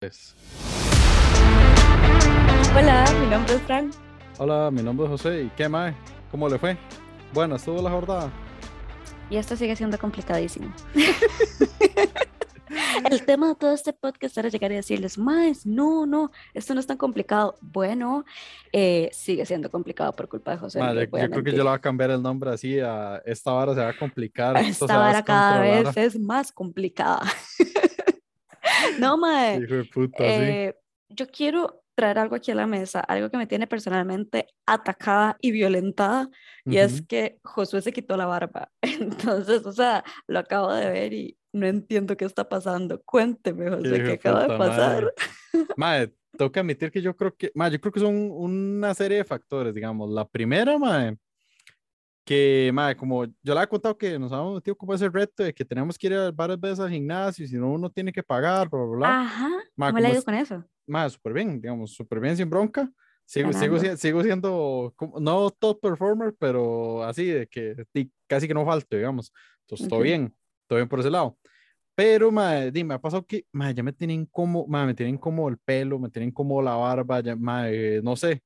Pues, Hola, mi nombre es Fran. Hola, mi nombre es José. ¿Y qué más? ¿Cómo le fue? Bueno, estuvo la jornada. Y esto sigue siendo complicadísimo. El tema de todo este podcast era llegar y decirles, más, no, no, esto no es tan complicado. Bueno, eh, sigue siendo complicado por culpa de José. yo creo que yo le voy a cambiar el nombre así a esta vara se va a complicar. Esta vara cada vez es más complicada. no, mae. Hijo de puta, sí. Eh, yo quiero traer algo aquí a la mesa, algo que me tiene personalmente atacada y violentada, y es Ujú. que Josué se quitó la barba. Entonces, o sea, lo acabo de ver y no entiendo qué está pasando. Cuénteme, José, hijo qué de acaba de puta pasar. Madre, tengo que admitir que yo creo que, madre, yo creo que son una serie de factores, digamos. La primera, madre, que, madre, como yo le he contado que nos habíamos metido como ese reto de que tenemos que ir varias veces al gimnasio y si no uno tiene que pagar, bla, bla, bla. Ajá, ¿cómo le ha como ido es- con eso? Más, súper bien, digamos, súper bien sin bronca. Sigo, sigo, sigo siendo, no top performer, pero así de que casi que no falto, digamos. Entonces, todo Ok. bien, todo bien por ese lado. Pero, madre, di, me ha pasado que, madre, ya me tienen como, madre, me tienen como el pelo, me tienen como la barba, ya, madre, no sé.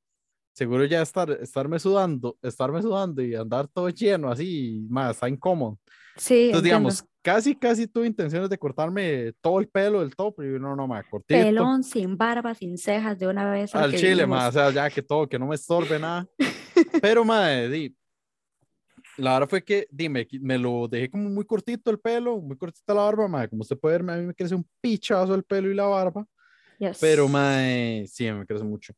Seguro ya estar, estarme sudando, estarme sudando y andar todo lleno así, madre, está incómodo. Sí, Entonces, entiendo. digamos, casi, casi tuve intenciones de cortarme todo el pelo del top, pero no, no, madre, cortito. Pelón, sin barba, sin cejas, de una vez Al chile, ma, o sea, ya que todo, que no me estorbe nada. Pero, madre, di, la verdad fue que, dime, me lo dejé como muy cortito el pelo, muy cortita la barba, madre, como usted puede ver, a mí me crece un pichazo el pelo y la barba, Yes. pero, madre, sí, me crece mucho,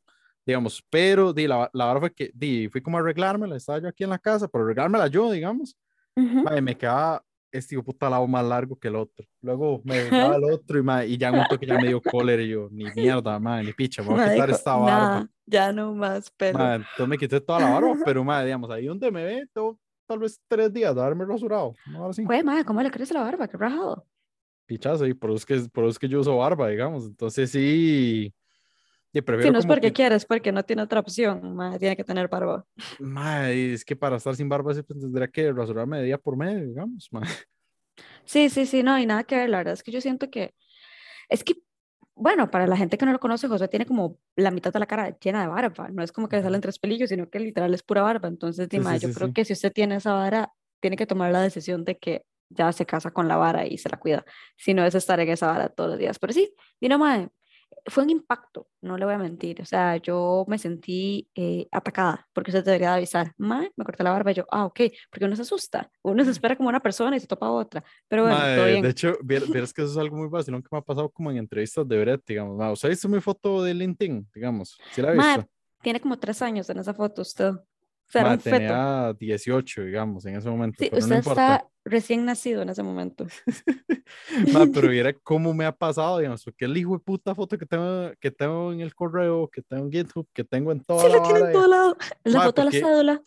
digamos, pero, di, la, la verdad fue que, di, fui como a arreglármela, estaba yo aquí en la casa, pero arreglármela yo, digamos, Ujú. madre, me quedaba este hijo puta lado más largo que el otro, luego me dejaba el otro y, madre, y ya un toque ya me dio cólera y yo, ni mierda, madre, ni picha, me voy a quitar esta barba. "Nada, ya no más pelo. Madre, entonces me quité toda la barba, pero madre, digamos, ahí donde me ve, tengo tal vez tres días de haberme rasurado. No, Güey, madre, ¿cómo le crece la barba? Qué rajado. pichazo, y por eso es que, por eso es que yo uso barba, digamos. Entonces sí, y Si no es porque que, quieres, porque no tiene otra opción, madre, tiene que tener barba. madre, es que para estar sin barba siempre tendría que rasurarme de día por medio, digamos, madre. Sí, sí, sí, no, y nada que ver. La verdad es que yo siento que es que, bueno, para la gente que no lo conoce, José tiene como la mitad de la cara llena de barba. No es como que le salen tres pelillos, sino que literal es pura barba. Entonces, Sí, Dima, sí, yo sí, creo sí. que si usted tiene esa vara, tiene que tomar la decisión de que ya se casa con la vara y se la cuida. Si no es estar en esa vara todos los días. Pero sí, Dina, madre, fue un impacto, no le voy a mentir. O sea, yo me sentí eh, atacada porque usted debería de avisar. Mae, me corté la barba y yo, ah, ok, porque uno se asusta. Uno se espera como una persona y se topa otra. Pero bueno, todo Madre, bien. de hecho, vier- vieras que eso es algo muy vacilón que me ha pasado como en entrevistas de Brett, digamos. madre. ¿Usted ha visto mi foto de LinkedIn, digamos? ¿Sí la visto? tiene como tres años en esa foto usted. O sea, tenía 18, digamos, en ese momento, Sí, pero no usted está recién nacido en ese momento. Ma, pero viera cómo me ha pasado, digamos, porque el hijo de puta foto que tengo, que tengo en el correo, que tengo en GitHub, que tengo en toda Sí, la la tiene vara, en todo lado. Es la foto de la cédula.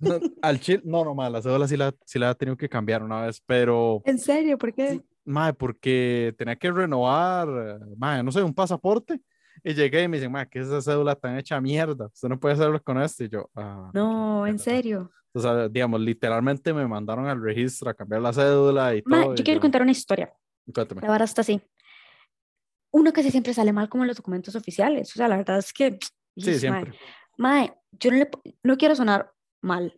no, al chile, no, no, ma, la cédula sí la, sí la he tenido que cambiar una vez, pero, ¿En serio? ¿Por qué? sí, ma, porque tenía que renovar, ma, no sé, un pasaporte, y llegué y me dicen, ma, ¿qué es esa cédula tan hecha mierda? Usted no puede hacerlo con esto, y yo, ah, No, en mierda". serio. O sea, digamos, literalmente me mandaron al registro a cambiar la cédula y Ma, todo, yo y quiero contar una historia. cuéntame. La verdad está así. Uno casi siempre sale mal como en los documentos oficiales. O sea, la verdad es que. Sí, mae. siempre. Mae, yo no, le no quiero sonar mal,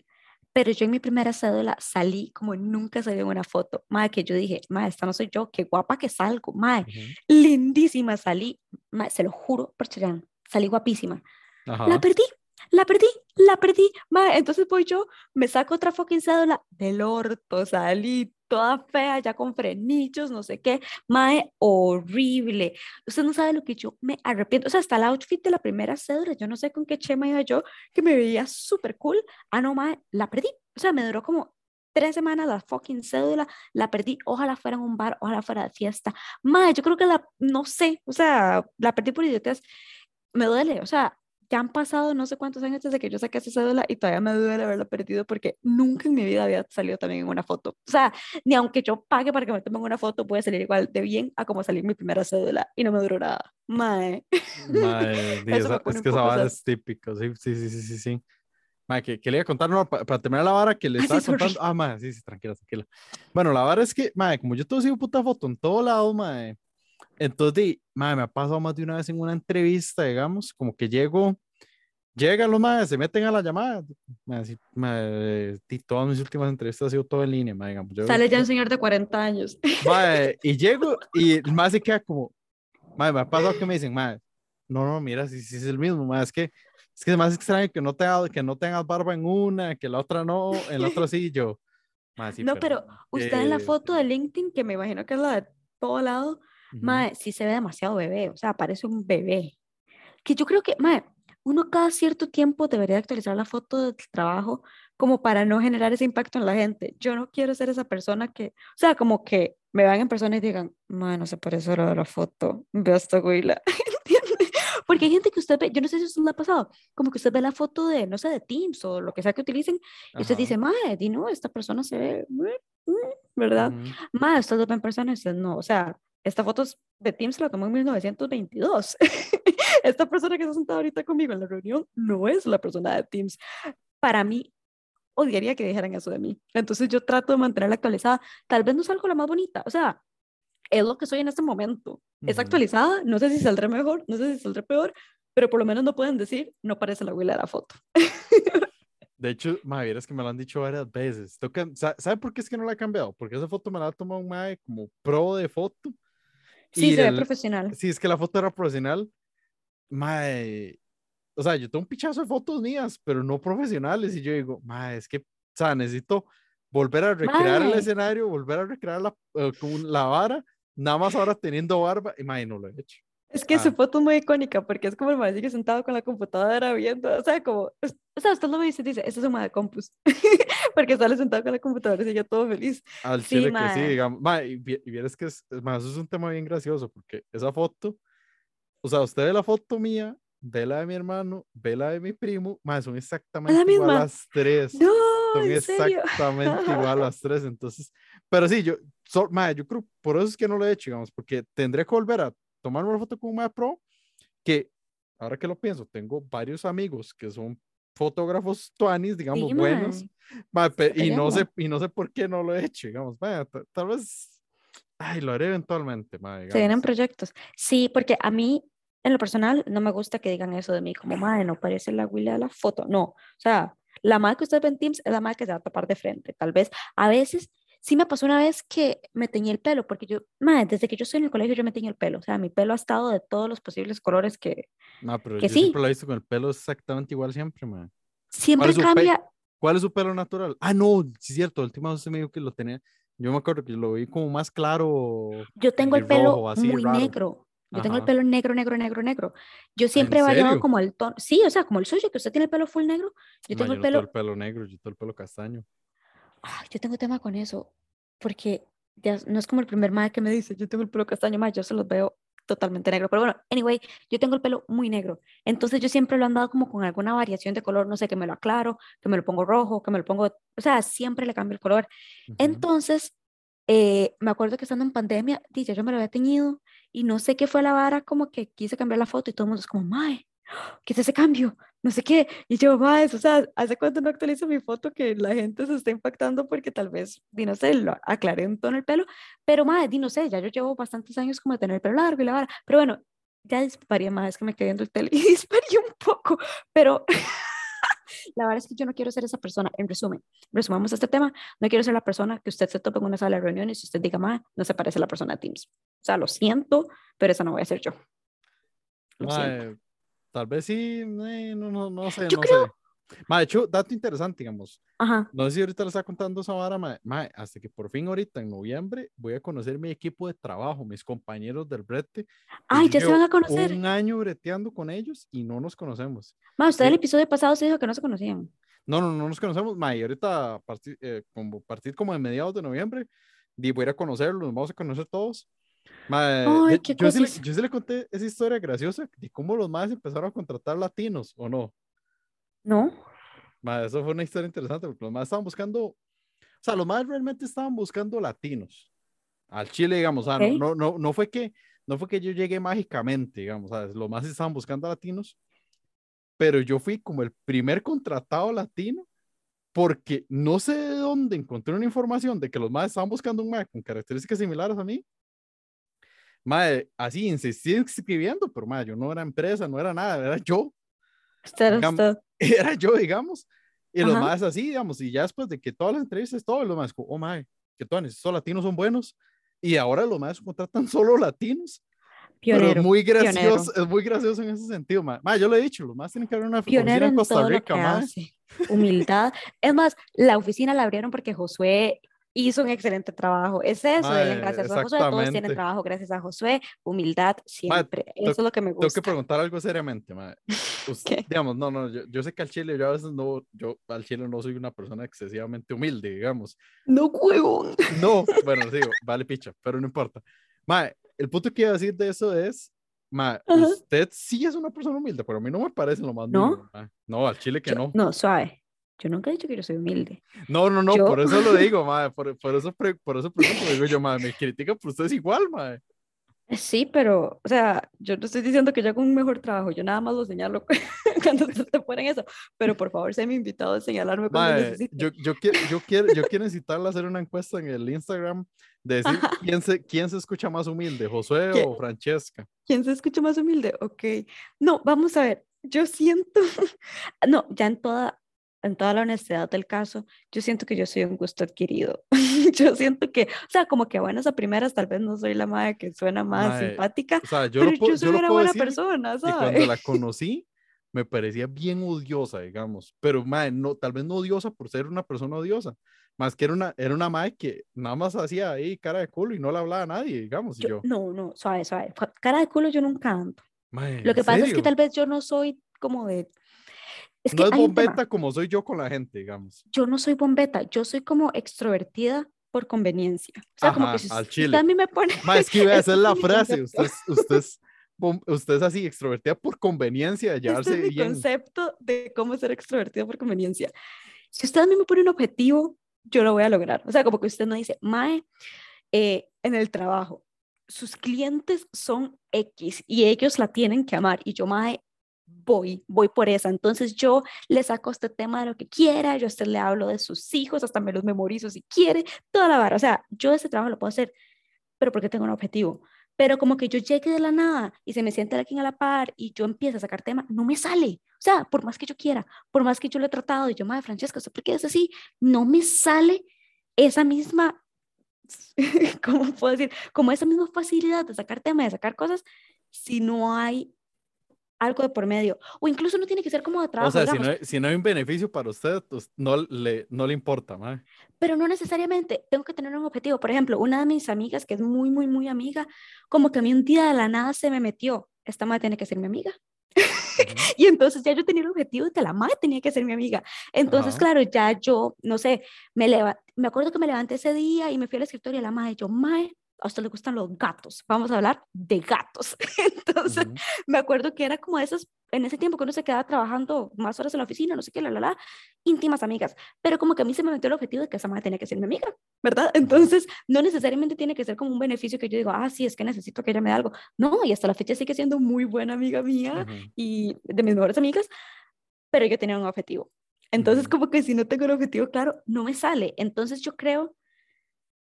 pero yo en mi primera cédula salí como nunca salí en una foto. Mae, que yo dije, mae, esta no soy yo, qué guapa que salgo. Mae, Ujú. lindísima salí. Mae, se lo juro por Chayanne, salí guapísima. Ajá. La perdí, la perdí, la perdí. Mae, entonces voy yo, me saco otra fucking cédula del orto, salí toda fea, ya con frenillos, no sé qué. Mae, horrible. Usted no sabe lo que yo me arrepiento. O sea, hasta el outfit de la primera cédula, yo no sé con qué chema iba yo, que me veía súper cool. Ah, no, mae, la perdí. O sea, me duró como tres semanas la fucking cédula, la perdí. Ojalá fuera en un bar, ojalá fuera de fiesta. Mae, yo creo que la, no sé, o sea, la perdí por idiotas. Me duele, o sea, ya han pasado no sé cuántos años desde que yo saqué esa cédula y todavía me duele haberla perdido porque nunca en mi vida había salido también en una foto. O sea, ni aunque yo pague para que me tomen una foto, puede salir igual de bien a como salir mi primera cédula y no me duró nada. Mae. Mae, esa- es que esa vara es típico, sí, sí, sí, sí, sí, sí. Mae, que, que le iba a contar, no, pa- para terminar la vara que le sí, estaba sorry. contando. Ah, mae, sí, sí, tranquila, tranquila. Bueno, la vara es que, mae, como yo todo sigo puta foto en todo lado, mae, Entonces, di, mae, me ha pasado más de una vez en una entrevista, digamos, como que llego, llegan los madres, se meten a la llamada. Así, mae, di, todas mis últimas entrevistas ha sido todo en línea, mae, digamos. yo- Sale ya un señor de 40 años. Mae, y llego y el mae se queda como, mae, me ha pasado que me dicen, mae, no, no, mira, si si es el mismo, mae, es que es que es más extraño que no, tenga, que no tengas barba en una, que la otra no, en la otra sí, y yo. mae, sí, no, pero usted en la eh, foto de LinkedIn, que me imagino que es la de todo lado, ujú, mae, sí se ve demasiado bebé, o sea, parece un bebé. Que yo creo que, mae, uno cada cierto tiempo debería actualizar la foto del trabajo como para no generar ese impacto en la gente. Yo no quiero ser esa persona que, o sea, como que me vean en persona y digan, no se parece a la de la foto, ve a esta güila, ¿entiende? Porque hay gente que usted ve, yo no sé si eso le ha pasado, como que usted ve la foto de, no sé, de Teams o lo que sea que utilicen, y usted ajá, dice, mae, di no, esta persona se ve, mm, mm", ¿verdad? ujú. Mae, usted lo ve en persona y usted no, o sea, esta foto es de Teams la tomó en 1922. esta persona que está sentada ahorita conmigo en la reunión no es la persona de Teams. Para mí, odiaría que dijeran eso de mí. Entonces yo trato de mantenerla actualizada. Tal vez no salgo la más bonita, o sea, es lo que soy en este momento. Es Ujú. actualizada, no sé si saldré mejor, no sé si saldré peor, pero por lo menos no pueden decir, no parece la abuela de la foto. De hecho, mae, vieras que me lo han dicho varias veces. Sa- ¿Sabe por qué es que no la he cambiado? Porque esa foto me la ha tomado un mae como pro de foto. Sí, Y se ve el- profesional. Sí, es que la foto era profesional. Mae, o sea, yo tengo un pichazo de fotos mías, pero no profesionales. Y yo digo, mae, es que, o sea, necesito volver a recrear el Mae. escenario, volver a recrear la, como la vara, nada más ahora teniendo barba. Y mae, no lo he hecho. Es que Ah. su foto es muy icónica porque es como el sigue sentado con la computadora viendo, o sea, como, o sea, usted lo ve y se dice, este es un de compus, porque sale sentado con la computadora y sigue todo feliz. Al Sí, chile que sí, digamos. Mae, y, vi- y vieras que es, eso es un tema bien gracioso, porque esa foto, o sea, usted ve la foto mía, ve la de mi hermano, ve la de mi primo, mae, son exactamente igual misma? las tres. No, son en serio. exactamente igual las tres. Entonces, pero sí, yo, so- mae, yo creo, por eso es que no lo he hecho, digamos, porque tendré que volver a tomarme una foto con un mae pro, que ahora que lo pienso, tengo varios amigos que son fotógrafos tuanis, digamos, Sí, buenos, mae. mae, pe- y no sé, y no sé por qué no lo he hecho, digamos, mae, tal vez, ay, lo haré eventualmente, mae, Se vienen proyectos. Sí, porque a mí, en lo personal, no me gusta que digan eso de mí, como, madre, no parece la Willy de la foto. No, o sea, la madre que usted ve en Teams es la madre que se va a tapar de frente. Tal vez, a veces, sí me pasó una vez que me teñí el pelo, porque yo, madre, desde que yo estoy en el colegio, yo me teñí el pelo. O sea, mi pelo ha estado de todos los posibles colores que No, pero que yo sí. siempre lo he visto con el pelo exactamente igual siempre, mae. siempre cambia. ¿Cuál es su pelo natural? Ah, no, sí es cierto, la última vez usted me dijo que lo tenía, yo me acuerdo que lo vi como más claro. Yo tengo el pelo rojo, así, muy raro. negro. Yo tengo el Ajá. pelo negro, negro, negro, negro. Yo siempre he variado como el tono. Sí, o sea, como el suyo, que usted tiene el pelo full negro. Yo tengo yo el no pelo tengo el pelo negro, yo tengo el pelo castaño. Ay, yo tengo tema con eso, porque ya no es como el primer mae que me dice, yo tengo el pelo castaño, mae, yo se los veo totalmente negro. Pero bueno, anyway, yo tengo el pelo muy negro. Entonces yo siempre lo he andado como con alguna variación de color, no sé, que me lo aclaro, que me lo pongo rojo, que me lo pongo, o sea, siempre le cambio el color. Ujú. Entonces, eh, me acuerdo que estando en pandemia, di, ya yo me lo había teñido y no sé qué fue la vara, como que quise cambiar la foto y todo el mundo es como, mae, ¿qué es ese cambio? No sé qué. Y yo, mae, o sea, ¿hace cuánto no actualizo mi foto que la gente se está impactando porque tal vez, di, no sé, lo aclaré un tono el pelo? Pero, mae, di, no sé, ya yo llevo bastantes años como de tener el pelo largo y la vara. Pero bueno, ya dispararía más, es que me quedé viendo el tele y disparé un poco, pero la verdad es que yo no quiero ser esa persona. En resumen, resumamos este tema, no quiero ser la persona que usted se tope en una sala de reuniones y usted diga, mae, no se parece a la persona de Teams. O sea, lo siento, pero esa no voy a ser yo. Lo. Tal vez sí, eh, no, no, no sé, Yo no creo- sé. Ma, de hecho, dato interesante, digamos. Ajá. No sé si ahorita le está contando esa vara, mae, mae, hasta que por fin ahorita en noviembre voy a conocer mi equipo de trabajo, mis compañeros del brete. Ay, ya se van a conocer. Un año breteando con ellos y no nos conocemos. Ma, usted el Sí. episodio pasado se dijo que no se conocían. No, no, no nos conocemos, ma, y ahorita a partir, eh, como, partir como de mediados de noviembre, di, voy a ir a conocerlos, nos vamos a conocer todos. Ma, Ay, de- qué yo, sí yo sí le conté esa historia graciosa de cómo los más empezaron a contratar latinos, ¿o no? ¿No? Ma, eso fue una historia interesante, porque los más estaban buscando, o sea, los más realmente estaban buscando latinos al Chile, digamos, o sea, no, no, no, fue que, no fue que yo llegué mágicamente, digamos, ¿sabes? Los más estaban buscando latinos, pero yo fui como el primer contratado latino porque no sé de dónde encontré una información de que los más estaban buscando un Mac con características similares a mí. Mae, así insistí escribiendo, pero mae, yo no era empresa, no era nada, era yo. Usted, Digamos, usted. Era yo, digamos. Y los Ajá. más así, digamos, y ya después de que todas las entrevistas, todos los más, oh mae, que todos estos latinos son buenos. Y ahora los más contratan solo latinos. Pero Pionero. es muy pionero. gracioso, es muy gracioso en ese sentido, mae. Mae, yo lo he dicho, los más tienen que abrir una oficina Pionero en Costa Rica, hace. Humildad. Es más, la oficina la abrieron porque Josué hizo un excelente trabajo. Es eso, gracias a Josué. Todos tienen trabajo gracias a Josué. Humildad siempre. eso es lo que me Tengo que gusta. preguntar algo seriamente, mae. Us- ¿Qué? Digamos, no, no, yo, yo sé que al chile yo a veces no, yo al chile no soy una persona excesivamente humilde, digamos. No, huevón. No, bueno, digo, vale picha, pero no importa. Mae, el punto que iba a decir de eso es, Ajá. usted sí es una persona humilde, pero a mí no me parece lo más ¿No? mínimo. No, al chile que Yo- no. no, suave. Yo nunca he dicho que yo soy humilde. No, no, no, yo- por eso lo digo, mae, por, por eso, por eso pregunto, digo yo, mae, me critican, pero usted es igual, mae. Sí, pero, o sea, yo no estoy diciendo que yo hago un mejor trabajo, yo nada más lo señalo cuando te ponen eso, pero por favor, sé mi invitado a señalarme cuando Mae, necesite. yo, yo, quiero, yo, quiero, yo quiero incitarle a hacer una encuesta en el Instagram de decir quién se, quién se escucha más humilde, Josué ¿Qué? o Francesca. ¿Quién se escucha más humilde? Ok. No, vamos a ver. Yo siento, no, ya en toda, en toda la honestidad del caso, yo siento que yo soy un gusto adquirido. yo siento que, o sea, como que a buenas a primeras, tal vez no soy la madre que suena más Mae, simpática, O sea, yo pero puedo, yo soy yo una buena persona, que cuando ¿sabes? la conocí me parecía bien odiosa, digamos, pero mae, no, tal vez no odiosa por ser una persona odiosa, más que era una, era una mae que nada más hacía ahí cara de culo y no le hablaba a nadie, digamos, y Yo- yo, no, no, suave, suave. Ca- Cara de culo yo nunca ando. mae, Lo que ¿en pasa es que serio? tal vez yo no soy como de... Es que no es bombeta como soy yo con la gente, digamos. Yo no soy bombeta, yo soy como extrovertida por conveniencia. O sea, como Ajá, que si, al si chile. usted a mí me pone... Mae, es que iba a Este hacer es la frase, usted, es- usted, es, usted es así, extrovertida por conveniencia, de Este llevarse es mi bien. concepto de cómo ser extrovertido por conveniencia. Si usted a mí me pone un objetivo, yo lo voy a lograr. O sea, como que usted no dice, Mae, eh, en el trabajo, sus clientes son X y ellos la tienen que amar. Y yo, Mae, voy, voy por esa. Entonces yo le saco este tema de lo que quiera, yo a usted le hablo de sus hijos, hasta me los memorizo si quiere, toda la vara. O sea, yo ese trabajo lo puedo hacer, pero porque tengo un objetivo. Pero como que yo llegue de la nada y se me siente alguien a la par y yo empiezo a sacar tema, no me sale. O sea, por más que yo quiera, por más que yo lo he tratado y yo, madre Francesca, ¿usted por qué es así? No me sale esa misma, ¿cómo puedo decir? Como esa misma facilidad de sacar tema, de sacar cosas, si no hay algo de por medio. O incluso no tiene que ser como de trabajo, O sea, si no, hay, si no hay un beneficio para usted, pues no le, no le importa, mae. pero no necesariamente tengo que tener un objetivo. Por ejemplo, una de mis amigas, que es muy, muy, muy amiga, como que a mí un día de la nada se me metió, esta madre tiene que ser mi amiga. Y entonces ya yo tenía el objetivo de que la madre tenía que ser mi amiga. Entonces, claro, ya yo, no sé, me, leva me acuerdo que me levanté ese día y me fui al escritorio y la madre, yo, madre, a usted le gustan los gatos, vamos a hablar de gatos. Entonces, Ujú. me acuerdo que era como de esas, en ese tiempo que uno se quedaba trabajando más horas en la oficina, no sé qué, la, la, la, íntimas amigas, pero como que a mí se me metió el objetivo de que esa madre tenía que ser mi amiga, ¿verdad? Entonces, no necesariamente tiene que ser como un beneficio que yo digo, ah, sí, es que necesito que ella me dé algo. No, y hasta la fecha sigue siendo muy buena amiga mía Ujú. y de mis mejores amigas, pero yo tenía un objetivo. Entonces, Ujú. como que si no tengo un objetivo claro, no me sale. Entonces, yo creo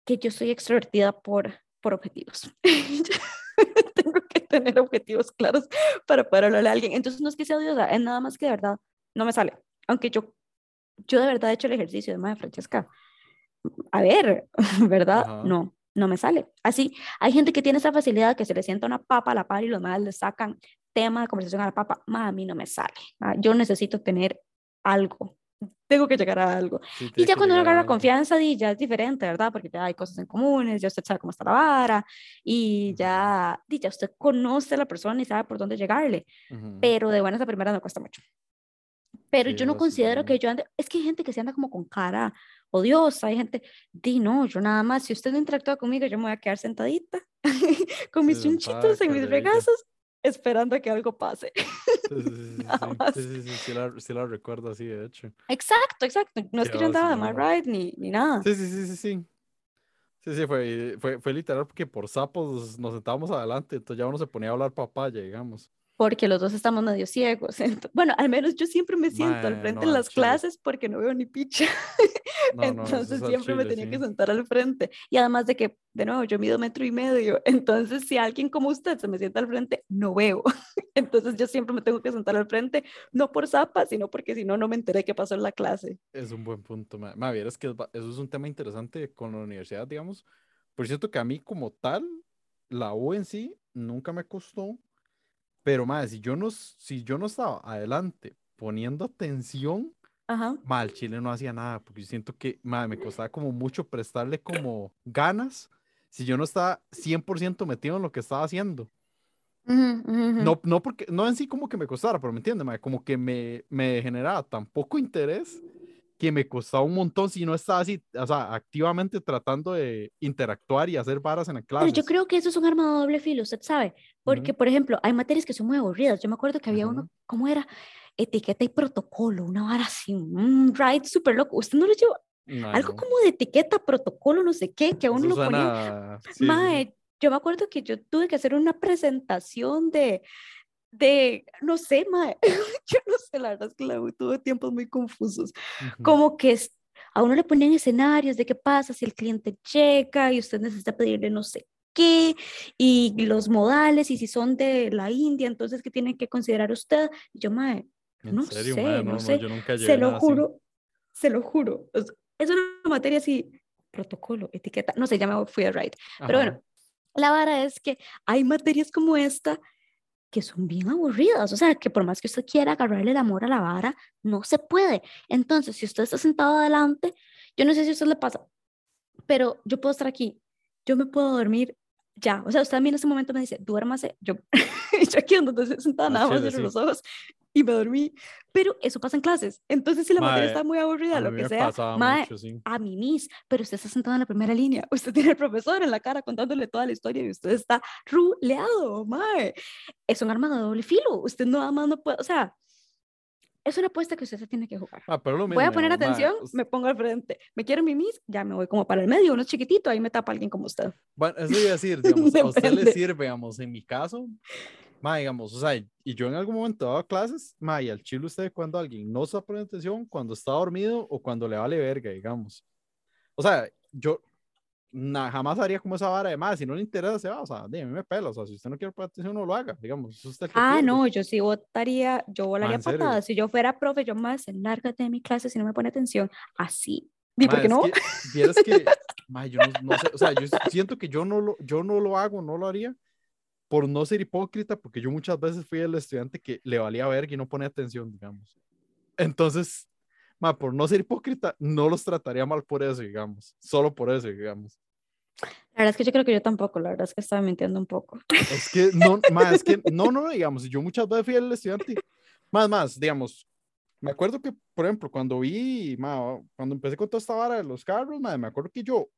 que yo soy extrovertida por, por objetivos. tengo que tener objetivos claros para poder hablarle a alguien. Entonces, no es que sea odiosa, es nada más que de verdad no me sale. Aunque yo, yo de verdad he hecho el ejercicio de madre Francesca. A ver, ¿verdad? No, no me sale. Así, hay gente que tiene esa facilidad que se le sienta una papa a la par y los madres le sacan tema de conversación a la papa. Ma, a mí no me sale. ma, Yo necesito tener algo. Tengo que llegar a algo. Sí, Y ya cuando uno agarra confianza, di, ya es diferente, ¿verdad? Porque ya hay cosas en comunes, ya usted sabe cómo está la vara y ya, di, ya usted conoce a la persona y sabe por dónde llegarle. Ujú. Pero de buenas a primeras no cuesta mucho. Pero Sí, yo no sí considero que yo ande, es que hay gente que se anda como con cara odiosa, hay gente, di, no, yo nada más, si usted no interactúa conmigo, yo me voy a quedar sentadita con mis chunchitos en mis regazos, esperando a que algo pase. Sí, sí, sí, sí, la, sí la recuerdo así, de hecho. Exacto, exacto. No es que yo andaba de my ride ni, ni nada. Sí, sí, sí, sí, sí. Sí, sí, fue, fue, fue literal porque por sapos nos sentábamos adelante, entonces ya uno se ponía a hablar papaya, digamos. Porque los dos estamos medio ciegos. bueno, al menos yo siempre me siento al frente no, en las clases porque no veo ni picha. No, no, entonces es al siempre me chile, tenía que sí. sentar al frente. Y además de que, de nuevo, yo mido metro y medio. Entonces, si alguien como usted se me sienta al frente, no veo. Entonces, yo siempre me tengo que sentar al frente, no por zapa, sino porque si no, no me enteré qué pasó en la clase. Es un buen punto, ma. Ma, que es ba- eso es un tema interesante con la universidad, digamos. Por cierto, que a mí como tal, la U en sí nunca me costó, pero ma, si yo no, si yo no estaba adelante poniendo atención, Ajá. ma, el chile no hacía nada, porque yo siento que ma, me costaba como mucho prestarle como ganas si yo no estaba 100% metido en lo que estaba haciendo. No, no porque, no en sí como que me costara, pero me entiende, ma, como que me, me generaba tan poco interés que me costaba un montón si no estaba así, o sea, activamente tratando de interactuar y hacer varas en la Pero clase. yo creo que eso es un arma de doble filo, usted sabe, porque, por ejemplo, hay materias que son muy aburridas. Yo me acuerdo que había uno, Ujú. ¿cómo era? Etiqueta y protocolo, una vara así, un ride súper loco. ¿Usted no lo llevó? Algo como de etiqueta, protocolo, no sé qué, que a uno lo ponía. Mae, yo me acuerdo que yo tuve que hacer una presentación de, de, no sé, mae, yo no sé, la verdad es que la U tuvo tiempos muy confusos. Como que a uno le ponían escenarios de qué pasa si el cliente llega y usted necesita pedirle no sé qué, y los modales, y si son de la India, entonces, ¿qué tiene que considerar usted? Y yo, ¿En no serio, sé, no No, sé, yo nunca se lo nada así. juro, se lo juro. Es, es una materia así, protocolo, etiqueta, no sé, ya me fui a right. Pero bueno, la vara es que hay materias como esta que son bien aburridas, o sea, que por más que usted quiera agarrarle el amor a la vara, no se puede. Entonces, si usted está sentado adelante, yo no sé si a usted le pasa, pero yo puedo estar aquí, yo me puedo dormir ya, o sea, usted a mí en ese momento me dice, duérmase, yo, yo aquí donde estoy sentada, Al nada más cierro los ojos y me dormí, pero eso pasa en clases, entonces si la materia Mae, está muy aburrida, lo mí que sea, mae, mucho, sí. a mi mis, pero usted está sentado en la primera línea, usted tiene al profesor en la cara contándole toda la historia y usted está ruleado, mae. Es un arma de doble filo, usted nada más no puede, o sea, es una apuesta que usted se tiene que jugar. Ah, pero lo Voy a mismo, poner atención, me pongo al frente. Me quiero mimis, ya me voy como para el medio, uno chiquitito, ahí me tapa alguien como usted. Bueno, eso iba a decir, digamos, a usted le sirve, digamos, en mi caso, ma, digamos, o sea, y yo en algún momento daba clases, ma, y al chile usted cuando alguien no está poniendo atención, cuando está dormido o cuando le vale verga, digamos. O sea, yo na- jamás haría como esa vara de más, si no le interesa, se va, o sea, dime, me pela, o sea, si usted no quiere atención, no lo haga, digamos, es usted Ah, pierde. no, yo sí votaría, yo volaría patadas. Si yo fuera profe, yo más, lárgate de mi clase si no me pone atención. Así. ¿Y por qué es no? que, vieras que, ma, yo no, no sé, o sea, yo siento que yo no lo, yo no lo hago, no lo haría por no ser hipócrita, porque yo muchas veces fui el estudiante que le valía verga y no ponía atención, digamos. Entonces, ma, por no ser hipócrita, no los trataría mal por eso, digamos, solo por eso, digamos. La verdad es que yo creo que yo tampoco, la verdad es que estaba mintiendo un poco. Es que no, ma, es que no, no, digamos, yo muchas veces fui el estudiante, más, más, digamos, me acuerdo que, por ejemplo, cuando vi, ma, cuando empecé con toda esta vara de los carros, ma, me acuerdo que yo,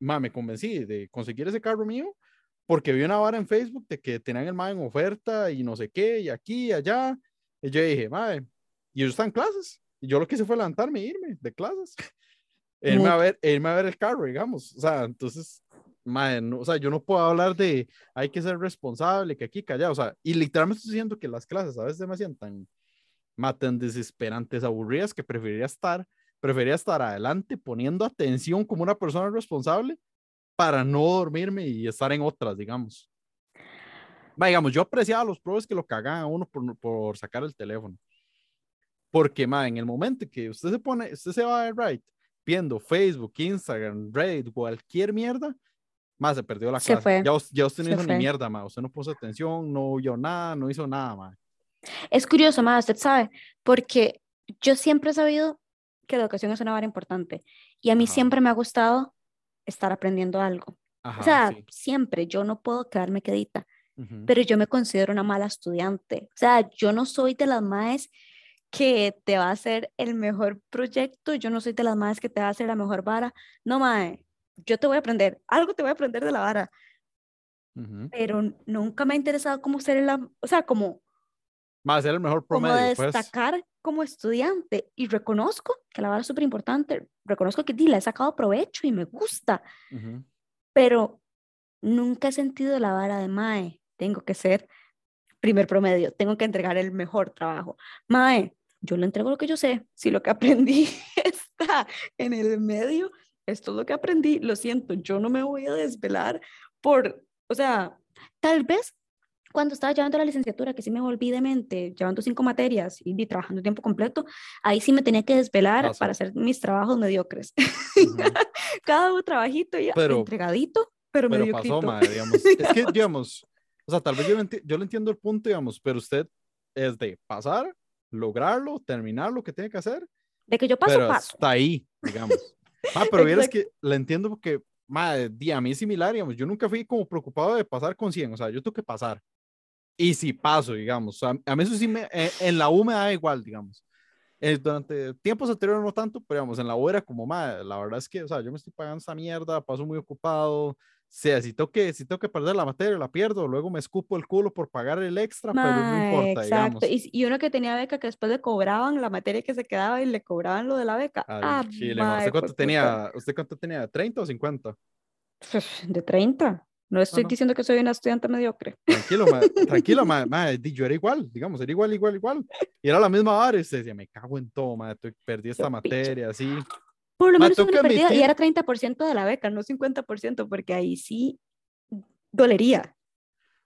ma, me convencí de conseguir ese carro mío porque vi una vara en Facebook de que tenían el ma en oferta y no sé qué, y aquí y allá, y yo dije, ma, y ellos están en clases, y yo lo que hice fue levantarme e irme de clases, e irme a ver, e irme a ver el carro, digamos, o sea, entonces, ma, no, o sea, yo no puedo hablar de hay que ser responsable, que aquí, allá, o sea, y literalmente estoy diciendo que las clases a veces me hacían tan, ma, tan desesperantes, aburridas, que preferiría estar, prefería estar adelante poniendo atención como una persona responsable para no dormirme y estar en otras, digamos. Va, digamos, yo apreciaba a los profes que lo cagan a uno por, por sacar el teléfono. Porque, ma, en el momento que usted se pone, usted se va de right, viendo Facebook, Instagram, Reddit, cualquier mierda, más se perdió la Se clase. Ya, ya usted no se hizo ni fue. mierda, ma. Usted no puso atención, no vio nada, no hizo nada, ma. Es curioso, más usted sabe, porque yo siempre he sabido que la educación es una vara importante y a mí Ajá. siempre me ha gustado estar aprendiendo algo. Ajá, O sea, sí. siempre, yo no puedo quedarme quedita, Ujú. pero yo me considero una mala estudiante. O sea, yo no soy de las maes que te va a hacer el mejor proyecto, yo no soy de las maes que te va a hacer la mejor vara. No, mae, yo te voy a aprender, algo te voy a aprender de la vara, pero nunca me ha interesado cómo ser la, o sea, como Ma, ser el mejor como promedio, pues. destacar como estudiante y reconozco que la vara es súper importante, reconozco que le he sacado provecho y me gusta, pero nunca he sentido la vara de mae, tengo que ser primer promedio, tengo que entregar el mejor trabajo. Mae, yo le entrego lo que yo sé. Si lo que aprendí está en el medio, esto es lo que aprendí. Lo siento, yo no me voy a desvelar por, o sea, tal vez cuando estaba llevando la licenciatura, que sí me volví de mente, llevando cinco materias y, trabajando tiempo completo, ahí sí me tenía que desvelar para hacer mis trabajos mediocres. Cada trabajito ya pero, entregadito, pero, pero pasó, madre, digamos. Es que, digamos, o sea, tal vez yo, yo le entiendo el punto, digamos, pero usted es de pasar, lograrlo, terminar lo que tiene que hacer. De que yo paso, pero paso. Está ahí, digamos. Ah, pero vieras que la entiendo porque, madre, a mí es similar, digamos, yo nunca fui como preocupado de pasar con 100, o sea, yo tengo que pasar. Y si paso, digamos, a, mí eso sí me, eh, en la U me da igual, digamos. Eh, durante tiempos anteriores no tanto, pero digamos, en la U era como, madre, la verdad es que, o sea, yo me estoy pagando esta mierda, paso muy ocupado, sea, si tengo, que, si tengo que perder la materia, la pierdo, luego me escupo el culo por pagar el extra, pero no importa, exacto. digamos. Y, uno que tenía beca que después le cobraban la materia que se quedaba y le cobraban lo de la beca. ah, Chile, ¿Usted cuánto, tenía, ¿Usted cuánto tenía? ¿30 o 50? De 30. No estoy diciendo que soy una estudiante mediocre. Tranquilo, ma, tranquilo, ma, ma, yo era igual, digamos, era igual, igual, igual. Y era la misma hora y usted decía, me cago en todo, ma, perdí esta materia, así. Por lo menos una pérdida y era 30% de la beca, no 50%, porque ahí sí dolería.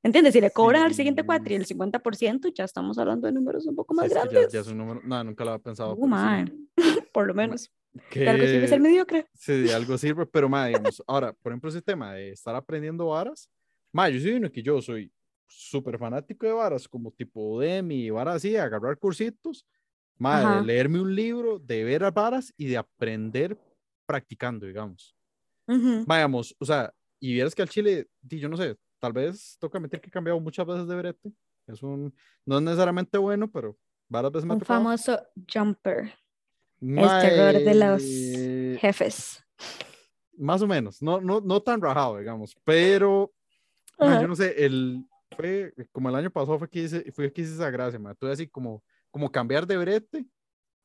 ¿Entiendes? Si le cobran al siguiente cuatri el 50%, ya estamos hablando de números un poco más grandes. ya, es un número, no, nunca lo había pensado. Uh, por lo menos. Que, algo sirve ser mediocre. Sí, algo sirve, pero ma, digamos, ahora, por ejemplo, ese tema de estar aprendiendo varas, ma, yo soy uno que yo soy súper fanático de varas, como tipo de mi varas así, agarrar cursitos, ma, de leerme un libro, de ver a varas y de aprender practicando, digamos. Uh Vayamos, o sea, y vieras que al chile, yo no sé, tal vez toca meter que he cambiado muchas veces de brete. Es un, no es necesariamente bueno, pero varias veces me Un famoso jumper. El terror de los jefes. Más o menos, no, no, no tan rajado, digamos, pero yo no sé, el, fue como el año pasado fue que hice, fue que hice esa gracia, man. Tuve así como, como cambiar de brete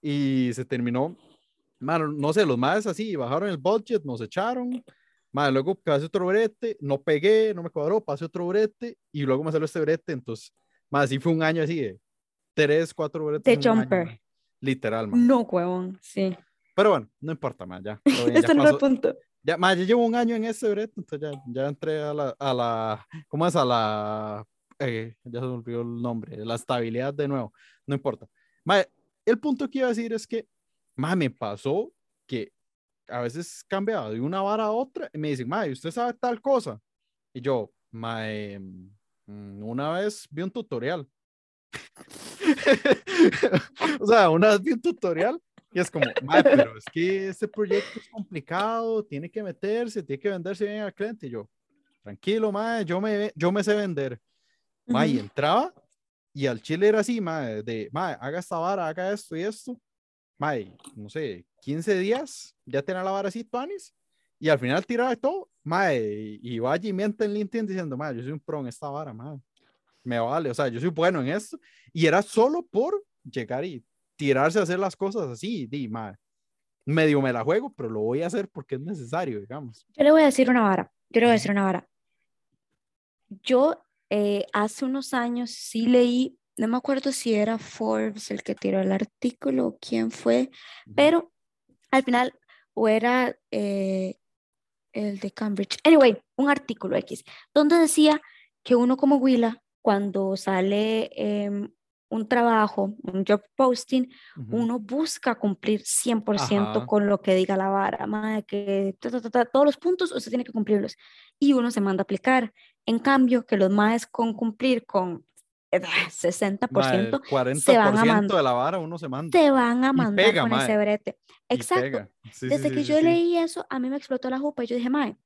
y se terminó, mano, no sé, los más así, bajaron el budget, nos echaron, man, luego pasé otro brete, no pegué, no me cuadró, pasé otro brete y luego me salió este brete, entonces, más así fue un año así de tres, cuatro bretes. De jumper. Literal, No, huevón, sí. Pero bueno, no importa más, ya. Esto no es el punto. Ya, más, yo llevo un año en ese breto, entonces ya, ya entré a la, a la, ¿cómo es? A la, eh, ya se me olvidó el nombre, la estabilidad de nuevo, no importa. El punto que iba a decir es que, me pasó que a veces cambiaba de una vara a otra y me dicen, más, ¿usted sabe tal cosa? Y yo, más, mm, una vez vi un tutorial o sea, una vez vi un tutorial y es como, pero es que este proyecto es complicado, tiene que meterse, tiene que venderse bien al cliente. Y yo, tranquilo, madre, yo me, yo me sé vender. Uh y entraba y al chile era así, madre, de, madre, haga esta vara, haga esto y esto. Madre, no sé, 15 días, ya tenía la vara así, panis. Y al final tiraba todo, madre, y vaya y miente en LinkedIn diciendo, madre, yo soy un pro en esta vara, madre me vale, o sea, yo soy bueno en esto. Y era solo por llegar y tirarse a hacer las cosas así, di, madre. Medio me la juego, pero lo voy a hacer porque es necesario, digamos. Yo le voy a decir una vara, yo le voy a decir una vara. Yo eh, hace unos años sí leí, no me acuerdo si era Forbes el que tiró el artículo o quién fue, pero al final o era eh, el de Cambridge. Anyway, un artículo X, donde decía que uno como Willa cuando sale em, un trabajo, un job posting, uno busca cumplir 100% con lo que diga la vara, de que todos los puntos usted tiene que cumplirlos y uno se manda a aplicar. En cambio, que los más con cumplir con 60% se van a mandar de la vara uno se manda. Se van a mandar con ese brete. Exacto. Desde que yo leí eso, a mí me explotó la jupa y yo dije, mae,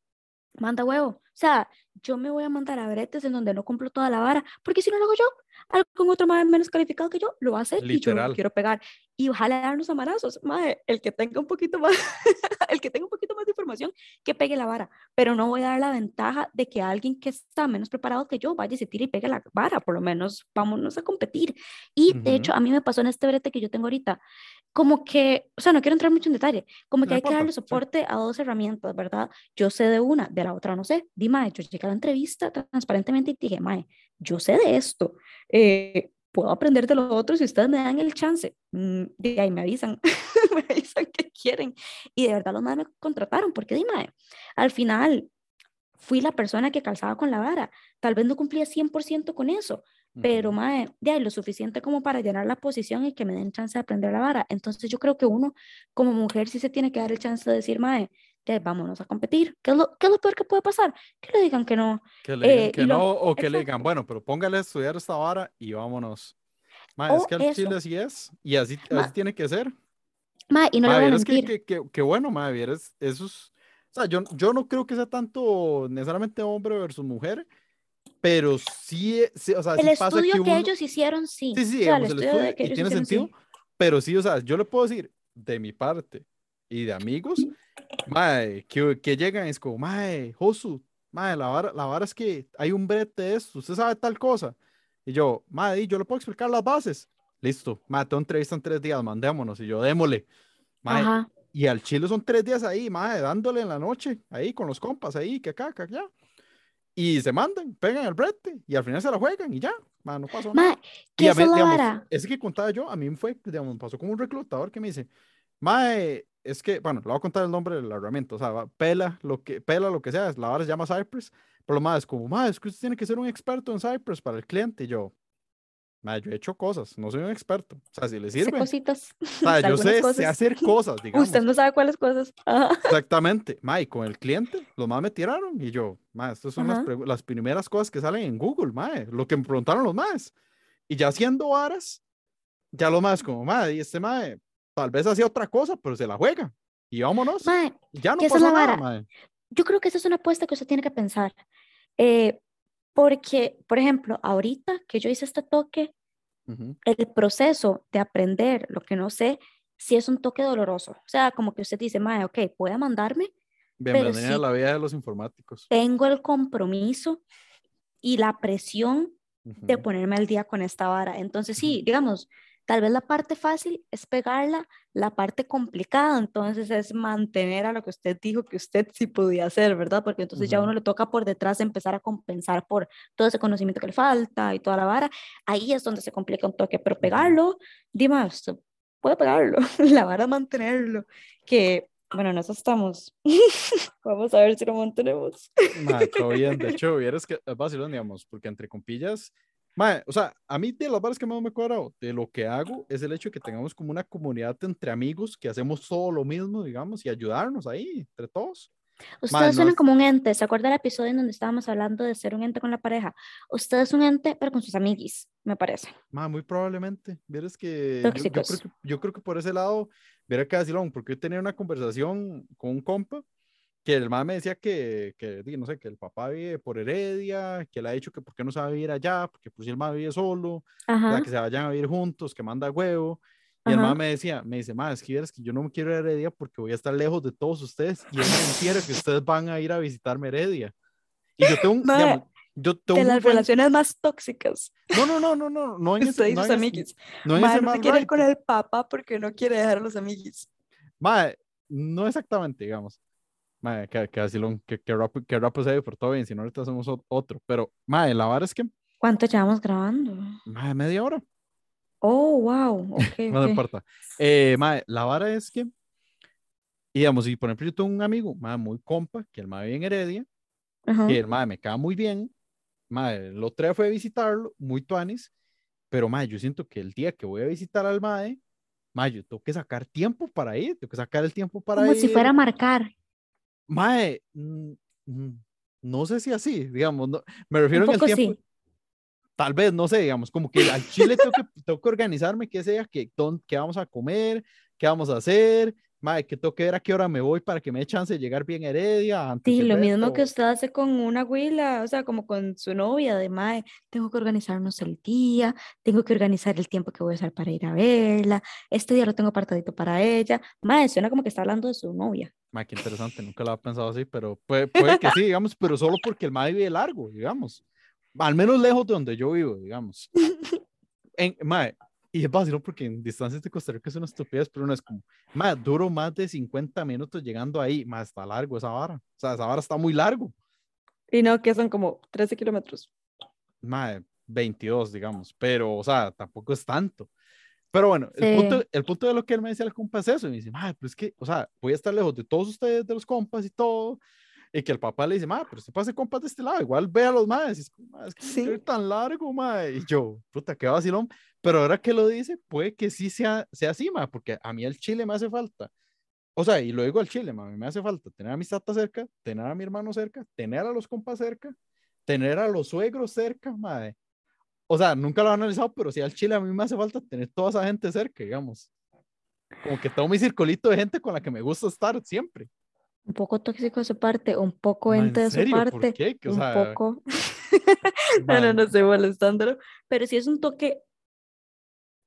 manda huevo. O sea, yo me voy a mandar a bretes en donde no cumplo toda la vara, porque si no lo hago yo, algo con otro más menos calificado que yo lo va a hacer y yo lo quiero pegar. y ojalá darnos amarazos. Mae, el que tenga un poquito más, el que tenga un poquito más de información, que pegue la vara, pero no voy a dar la ventaja de que alguien que está menos preparado que yo vaya y se tire y pegue la vara, por lo menos vámonos a competir. Y de hecho, a mí me pasó en este brete que yo tengo ahorita, como que, o sea, no quiero entrar mucho en detalle, como que hay que darle soporte a dos herramientas, ¿verdad? Yo sé de una, de la otra no sé. Dime, yo llegué a la entrevista transparentemente y dije, Mae, yo sé de esto. Eh, puedo aprender de los otros si ustedes me dan el chance. Mm, de ahí me avisan, me avisan que quieren. Y de verdad los más me contrataron, porque dime, al final fui la persona que calzaba con la vara. Tal vez no cumplía 100% con eso, pero mae, ya lo suficiente como para llenar la posición y que me den chance de aprender la vara. Entonces yo creo que uno como mujer sí se tiene que dar el chance de decir, mae, ya vámonos a competir. ¿Qué es, lo, ¿Qué es lo peor que puede pasar? Que le digan que no. Que le digan eh, que no o que le digan, bueno, pero póngale a estudiar esta vara y vámonos. Mae, es que el chile así es y así, así tiene que ser. Mae, y no le voy a mentir. Que, que, que, bueno, mae, vieras, esos... O sea, yo, yo no creo que sea tanto necesariamente hombre versus mujer, pero sí, sí o sea, el sí estudio que, que, ellos hicieron, sí. Sí, sí, el estudio, que tiene sentido, pero sí, o sea, yo le puedo decir de mi parte y de amigos, mae, que, que llegan es como, mae, Josu, mae, la vara, la vara es que hay un brete de esto, usted sabe tal cosa. Y yo, mae, yo le puedo explicar las bases. Listo, mae, tengo entrevista en tres días, mandémonos. Y yo, démosle. Mae, y al chile son tres días ahí, mae, dándole en la noche, ahí con los compas, ahí, que acá, que allá y se mandan, pegan el brete y al final se la juegan y ya, no pasó nada. ¿qué es la ese que contaba yo, a mí me fue, digamos, pasó como un reclutador que me dice, mae, es que, bueno, le voy a contar el nombre de la herramienta, o sea, pela lo que, pela lo que sea, la vara se llama Cypress, pero lo más es como, mae, es que usted tiene que ser un experto en Cypress para el cliente, y yo, yo he hecho cosas, no soy un experto. O sea, si le sirve. cositas. O sea, yo sé, sé, hacer cosas, digamos. Usted no sabe cuáles cosas. Exactamente. Ma, y con el cliente, los más me tiraron. Y yo, ma, estas son las, las, primeras cosas que salen en Google, ma, lo que me preguntaron los más. Y ya haciendo varas, ya lo más como, ma, y este ma, tal vez hacía otra cosa, pero se la juega. Y vámonos. ya no pasa nada, ma. Yo creo que esa es una apuesta que usted tiene que pensar. Eh, porque, por ejemplo, ahorita que yo hice este toque, el proceso de aprender lo que no sé, sí es un toque doloroso. O sea, como que usted dice, Mae, ok, puede mandarme. Bienvenida a la vida de los informáticos. Tengo el compromiso y la presión de ponerme al día con esta vara. Entonces, sí, digamos, Tal vez la parte fácil es pegarla, la parte complicada entonces es mantener a lo que usted dijo que usted sí podía hacer, ¿verdad? Porque entonces ya uno le toca por detrás empezar a compensar por todo ese conocimiento que le falta y toda la vara. Ahí es donde se complica un toque, pero pegarlo, dime, puede pegarlo, la vara mantenerlo, que bueno, en eso estamos. Vamos a ver si lo mantenemos. todo bien. De hecho, vieras que es fácil, digamos, porque entre compillas, Mae, o sea, a mí de las bares que más me he cuadrado de lo que hago es el hecho de que tengamos como una comunidad entre amigos que hacemos todo lo mismo, digamos, y ayudarnos ahí entre todos. Ustedes suenan como un ente. ¿Se acuerda el episodio en donde estábamos hablando de ser un ente con la pareja? Usted es un ente, pero con sus amiguis, me parece. Ma, muy probablemente. Vieres que yo, yo, creo que yo creo que por ese lado, verá que decirlo, porque yo tenía una conversación con un compa que el mamá me decía que, que, no sé, que el papá vive por Heredia, que le ha dicho que por qué no se a vivir allá, porque pues si el mamá vive solo, que se vayan a vivir juntos, que manda huevo. Y el mamá me decía, me dice, ma, es que, que yo no me quiero ir a Heredia porque voy a estar lejos de todos ustedes y es mentira que ustedes van a ir a visitarme Heredia. Y yo tengo, digamos, yo tengo de las relaciones más tóxicas. No, no, no, no, no, no en ese, no, amiguis. no, en ese no quiere ir con el papá porque no quiere dejar a los amiguis. Ma, no exactamente, digamos Madre, que, que así lo, que, que rap, que rap se por todo bien, si no ahorita hacemos otro. Pero, madre, la vara es que. ¿Cuánto llevamos grabando? Madre, media hora. Oh, wow. Okay, no importa. Eh, madre, la vara es que, digamos, si por ejemplo yo tengo un amigo, madre, muy compa, que el madre vive en Heredia, que el madre me cae muy bien, madre, lo trae fue a visitarlo, muy tuanis, pero madre, yo siento que el día que voy a visitar al madre, madre, yo tengo que sacar tiempo para ir, tengo que sacar el tiempo para ir. Como si fuera a marcar. Mae, mm, mm, no sé si así, digamos, no, me refiero en el tiempo. Tal vez, no sé, digamos, como que al Chile tengo que, tengo que organizarme, que sea, que, qué vamos a comer, qué vamos a hacer, madre, que tengo que ver a qué hora me voy para que me dé chance de llegar bien Heredia. Antes Sí, lo mismo que usted hace con una huila, o sea, como con su novia, de mae, tengo que organizarnos el día, tengo que organizar el tiempo que voy a usar para ir a verla, este día lo tengo apartadito para ella. Mae, suena como que está hablando de su novia. Madre, qué interesante, nunca lo había pensado así, pero puede, puede que sí, digamos, pero solo porque el madre vive largo, digamos. Al menos lejos de donde yo vivo, digamos. En, madre, y es vacilo porque en distancias de Costa Rica es una estupidez, pero no es como, madre, duro más de 50 minutos llegando ahí, madre, está largo esa vara. O sea, esa vara está muy largo. Y no, que son como 13 kilómetros. Madre, 22, digamos, pero, o sea, tampoco es tanto. Pero bueno, el, Sí. punto, el punto de lo que él me decía al compa es eso. Y me dice, madre, pues es que, o sea, voy a estar lejos de todos ustedes, de los compas y todo. Y que el papá le dice, madre, pero usted pase compas de este lado, igual ve a los madres. Es como, "Mae, es que Sí. ir tan largo, madre. Y yo, puta, qué vacilón. Pero ahora que lo dice, puede que sí sea, sea así, madre, porque a mí el chile me hace falta. O sea, y lo digo al chile, madre, me hace falta tener a mis tatas cerca, tener a mi hermano cerca, tener a los compas cerca, tener a los suegros cerca, madre. O sea, nunca lo he analizado, pero sí al chile a mí me hace falta tener toda esa gente cerca, digamos. Como que tengo mi circulito de gente con la que me gusta estar siempre. Un poco tóxico de su parte, un poco Ma, ¿en ente de su parte, qué? O un sea, poco. No, no, estoy molestándolo, pero sí es un toque,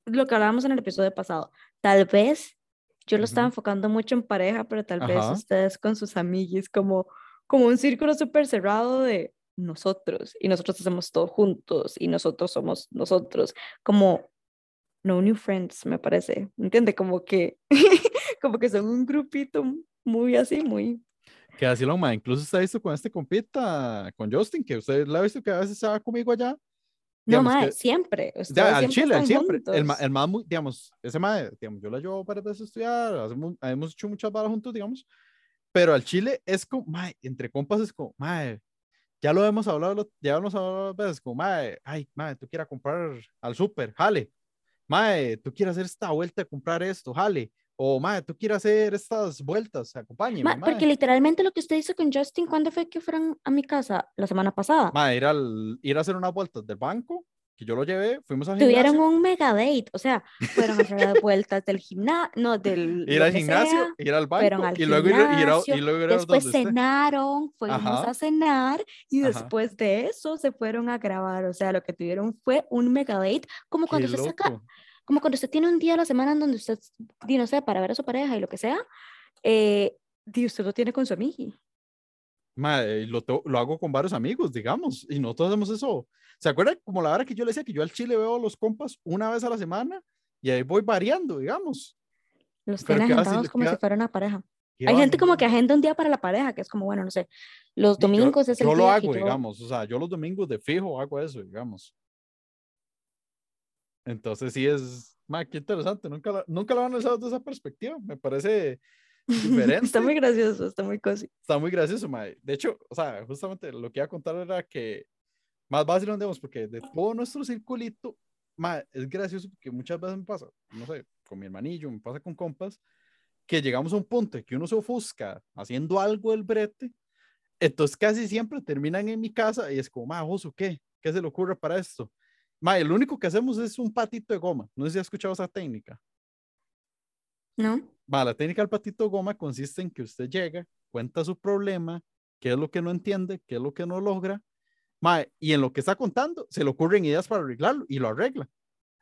lo que hablábamos en el episodio pasado, tal vez yo lo estaba Ujú. enfocando mucho en pareja, pero tal vez Ajá. ustedes con sus amiguis, como, como un círculo súper cerrado de nosotros, y nosotros hacemos todo juntos, y nosotros somos nosotros, como no new friends, me parece, ¿entiende? Como que, como que son un grupito muy así, muy... Que así lo, ma, incluso usted ha visto con este compita, con Justin, que usted la ha visto que a veces va conmigo allá. No, digamos mae, que- siempre, Ya, al chile, al siempre. El, el más, muy, digamos, ese mae, digamos, yo la llevo varias veces a estudiar, hacemos, hemos hecho muchas balas juntos, digamos, pero al chile es como, mae, entre compas es como, mae, ya lo hemos hablado, lo- ya hemos hablado varias veces, como, mae, ay, mae, tú quieras comprar al súper, jale, mae, tú quieres hacer esta vuelta de comprar esto, jale, o mae, tú quieres hacer estas vueltas, acompáñeme, Ma, porque literalmente lo que usted hizo con Justin, ¿cuándo fue que fueron a mi casa? La semana pasada. Mae, ir, al, ir a hacer unas vueltas del banco, que yo lo llevé, fuimos al Tuvieron gimnasio, un mega date, o sea, fueron a hacer vueltas del gimnasio, no, del ir al gimnasio, sea, ir al banco, al y luego ir, ir a, gimnasio, y luego ir a después donde esté. cenaron, fuimos Ajá. a cenar y Ajá. después de eso se fueron a grabar, o sea, lo que tuvieron fue un mega date, como Qué cuando usted saca, loco. Como cuando usted tiene un día a la semana en donde usted, no sé, para ver a su pareja y lo que sea, eh, di, usted lo tiene con su amiga. Mae, y lo, lo hago con varios amigos, digamos, y nosotros hacemos eso. ¿Se acuerdan como la hora que yo le decía que yo al chile veo a los compas una vez a la semana y ahí voy variando, digamos? Los Pero tiene qué agendados como qué si fuera una pareja. Hay gente como que agenda un día para la pareja, que es como, bueno, no sé, los Sí, yo- domingos es el yo lo día que hago, yo- digamos, o sea, yo los domingos de fijo hago eso, digamos. Entonces sí es, mae, qué interesante, nunca, lo- nunca lo han analizado desde esa perspectiva, me parece diferente. Está muy gracioso, está muy cozy. Está muy gracioso, mae. De hecho, o sea, justamente lo que iba a contar era que más fácil no digamos, porque de todo nuestro circulito, mae, es gracioso porque muchas veces me pasa, no sé, con mi hermanillo, me pasa con compas, que llegamos a un punto en que uno se ofusca haciendo algo del brete, entonces casi siempre terminan en mi casa y es como, mae, Josu, ¿qué? ¿Qué se le ocurre para esto? Mae, lo único que hacemos es un patito de goma. No sé si has escuchado esa técnica. ¿No? Va, la técnica del patito de goma consiste en que usted llega, cuenta su problema, qué es lo que no entiende, qué es lo que no logra, mae, y en lo que está contando se le ocurren ideas para arreglarlo y lo arregla.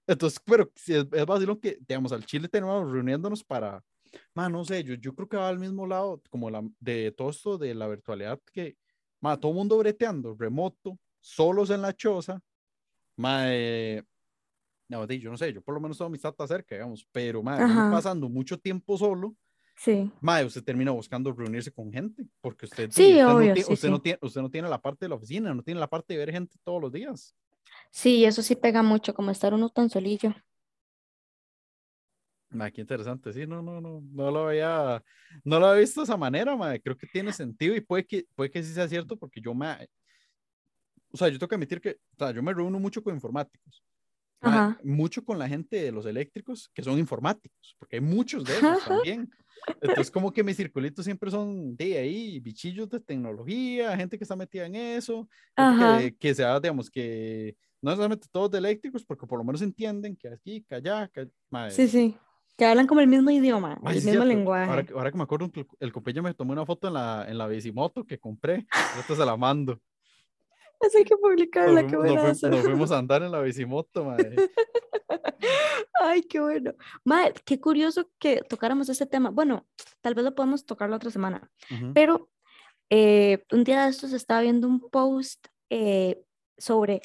Entonces, pero si es, es vacilón que, digamos, al Chile tenemos reuniéndonos para, mae, no sé, yo, yo creo que va al mismo lado, como la, de todo esto de la virtualidad, que, mae, todo el mundo breteando, remoto, solos en la choza, mae, no, yo no sé, yo por lo menos tengo mis tatas cerca, digamos, pero mae, pasando mucho tiempo solo, Sí. Mae, usted termina buscando reunirse con gente, porque usted, Sí, usted, obvio, no, sí, usted, no sí. tiene, usted no tiene la parte de la oficina, no tiene la parte de ver gente todos los días. Sí, eso sí pega mucho, como estar uno tan solillo. Mae, qué interesante, sí, no, no, no, no lo había, no lo había visto de esa manera, mae, creo que tiene sentido y puede que, puede que sí sea cierto, porque yo me, o sea, yo tengo que admitir que, o sea, yo me reúno mucho con informáticos, Ajá. mucho con la gente de los eléctricos que son informáticos, porque hay muchos de esos también. Entonces, como que mis circulitos siempre son de ahí, bichillos de tecnología, gente que está metida en eso, que, que sea, digamos, que no necesariamente todos de eléctricos, porque por lo menos entienden que aquí, que allá, que, mae, Sí, sí. Que hablan como el mismo idioma, Ay, el mismo cierto. lenguaje. Ahora, que- ahora que me acuerdo el, el compañero me tomó una foto en la, en la bicimoto que compré. Esto se la mando. Así hay que Nos publicarla, qué fuimos, nos fuimos- buenazo. nos fuimos a andar en la bicimoto, mae. Ay, qué bueno. Mae, qué curioso que tocáramos ese tema. Bueno, tal vez lo podemos tocar la otra semana, Ujú, pero eh, un día de estos estaba viendo un post eh, sobre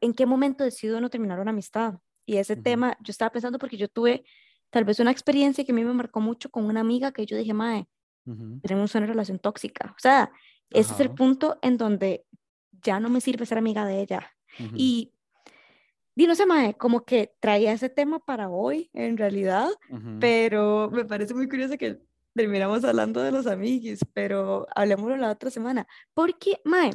en qué momento decide uno terminar una amistad. Y ese Ujú. tema, yo estaba pensando porque yo tuve tal vez una experiencia que a mí me marcó mucho con una amiga que yo dije, mae, ujú, tenemos una relación tóxica. O sea, ese es el Ajá. punto en donde ya no me sirve ser amiga de ella. ujú. Y, y no sé, mae, como que traía ese tema para hoy, en realidad, Ujú. pero me parece muy curioso que terminamos hablando de los amiguis, pero hablemoslo la otra semana. Porque, mae,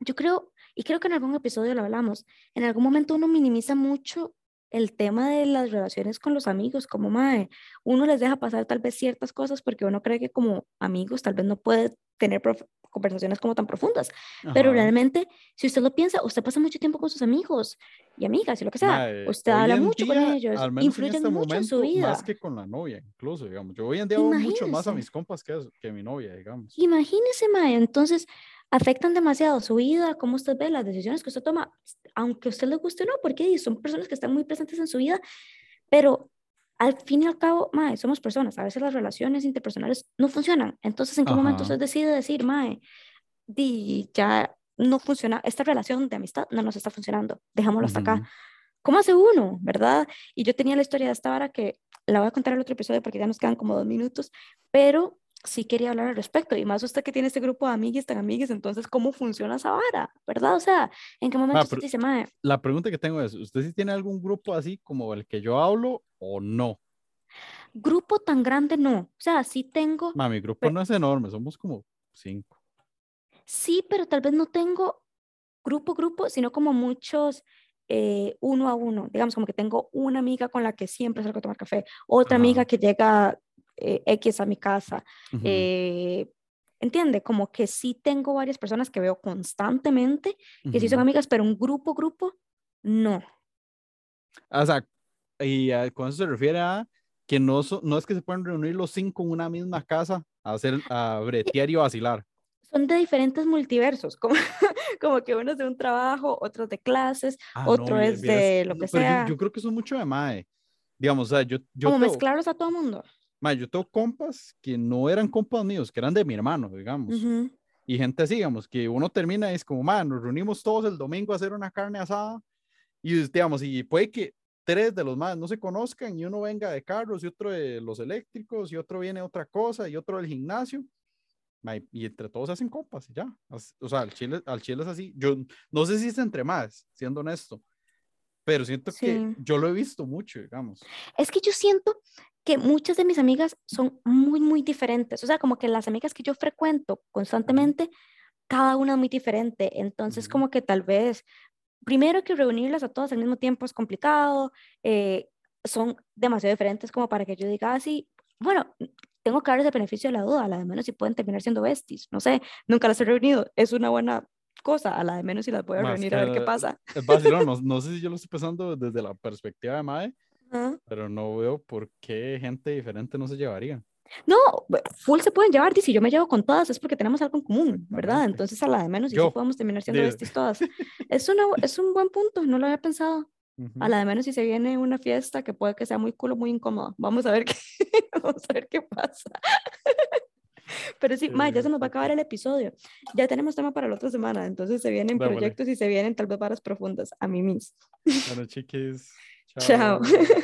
yo creo, y creo que en algún episodio lo hablamos, en algún momento uno minimiza mucho el tema de las relaciones con los amigos, como, mae, uno les deja pasar tal vez ciertas cosas porque uno cree que como amigos tal vez no puede tener conversaciones como tan profundas, pero Ajá. realmente, si usted lo piensa, usted pasa mucho tiempo con sus amigos y amigas y lo que sea, Mae, usted habla mucho con día, ellos, al menos en influyen este mucho en su momento, vida. más que con la novia, incluso, digamos. Yo hoy en día veo mucho más a mis compas que, que mi novia, digamos. Imagínese, Mae, entonces afectan demasiado su vida, cómo usted ve las decisiones que usted toma, aunque a usted le guste o no, porque son personas que están muy presentes en su vida, pero al fin y al cabo, Mae, somos personas, a veces las relaciones interpersonales no funcionan, entonces ¿en qué momento Ajá. usted decide decir, Mae, di, ya no funciona, esta relación de amistad no nos está funcionando, dejámoslo hasta acá? ¿Cómo hace uno, verdad? Y yo tenía la historia de esta vara que la voy a contar en el otro episodio porque ya nos quedan como dos minutos, pero sí quería hablar al respecto. Y más usted que tiene este grupo de amigues tan amigues, entonces, ¿cómo funciona esa vara, verdad? O sea, ¿en qué momento Ma, usted pero- dice, mae, La pregunta que tengo es, ¿usted sí tiene algún grupo así como el que yo hablo o no? grupo tan grande no? O sea, sí tengo, Ma, mi grupo Pe- no es enorme, somos como cinco. sí, pero tal vez no tengo grupo, grupo, sino como muchos eh, uno a uno. Digamos, como que tengo una amiga con la que siempre salgo a tomar café, otra amiga que llega eh, X a mi casa. Ujú. eh, entiende, como que sí tengo varias personas que veo constantemente, que sí son amigas, pero un grupo, grupo, no. O sea, y ah, con eso se refiere a que no, so- no es que se pueden reunir los cinco en una misma casa a hacer, a bretear y vacilar. Son de diferentes multiversos, como, como que uno es de un trabajo, otro de clases, Ah, no, otro vie- es vieras- de lo no, que pero yo- sea, Yo, creo que es mucho de mae. Digamos, o sea, yo, yo, como tengo, mezclarlos a todo mundo. Mae, yo tengo compas que no eran compas míos, que eran de mi hermano, digamos. Ujú. Y gente así, digamos, que uno termina y es como, man, nos reunimos todos el domingo a hacer una carne asada. Y digamos, y puede que tres de los más no se conozcan y uno venga de carros y otro de los eléctricos y otro viene otra cosa y otro del gimnasio. mae, Y entre todos se hacen compas y ya. O sea, al chile, al chile es así. Yo no sé si es entre más, siendo honesto. Pero siento que Sí. yo lo he visto mucho, digamos. Es que yo siento que muchas de mis amigas son muy, muy diferentes. O sea, como que las amigas que yo frecuento constantemente, cada una es muy diferente. Entonces, como que tal vez, primero que reunirlas a todas al mismo tiempo es complicado, eh, son demasiado diferentes como para que yo diga así, bueno, tengo que darles el beneficio de la duda, a la de menos si pueden terminar siendo besties, no sé, nunca las he reunido, es una buena cosa, a la de menos si las voy a Más reunir a ver qué pasa. Es vacilón, no, no sé si yo lo estoy pensando desde la perspectiva de Mae, Pero no veo por qué gente diferente no se llevaría. No, full se pueden llevar, y si yo me llevo con todas es porque tenemos algo en común, ¿verdad? Entonces a la de menos y sí podemos terminar siendo besties todas. Es, una, es un buen punto, no lo había pensado. A la de menos si se viene una fiesta que puede que sea muy cool o muy incómoda. Vamos a ver qué, vamos a ver qué pasa. Pero sí, ma, ya se nos va a acabar el episodio. Ya tenemos tema para la otra semana, entonces se vienen Démosle. proyectos y se vienen tal vez varas profundas. A mí mis. Bueno, chiquis. Chao. chao.